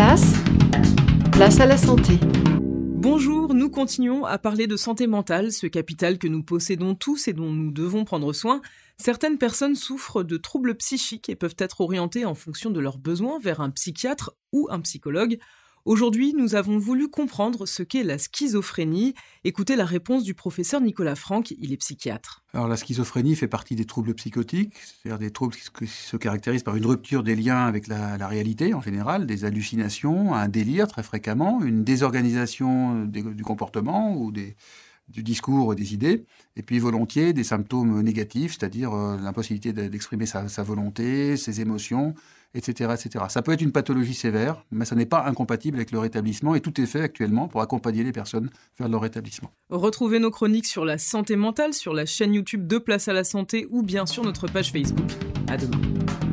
place, à la santé. Bonjour, nous continuons à parler de santé mentale, ce capital que nous possédons tous et dont nous devons prendre soin. Certaines personnes souffrent de troubles psychiques et peuvent être orientées en fonction de leurs besoins vers un psychiatre ou un psychologue. Aujourd'hui, nous avons voulu comprendre ce qu'est la schizophrénie. Écoutez la réponse du professeur Nicolas Franck, il est psychiatre. Alors la schizophrénie fait partie des troubles psychotiques, c'est-à-dire des troubles qui se caractérisent par une rupture des liens avec la, réalité en général, des hallucinations, un délire très fréquemment, une désorganisation du comportement ou des, du discours des idées, et puis volontiers des symptômes négatifs, c'est-à-dire euh, l'impossibilité d'exprimer sa, sa, volonté, ses émotions, etc., etc. Ça peut être une pathologie sévère, mais ça n'est pas incompatible avec le rétablissement, et tout est fait actuellement pour accompagner les personnes vers leur rétablissement. Retrouvez nos chroniques sur la santé mentale sur la chaîne YouTube de Place à la Santé ou bien sur notre page Facebook. À demain.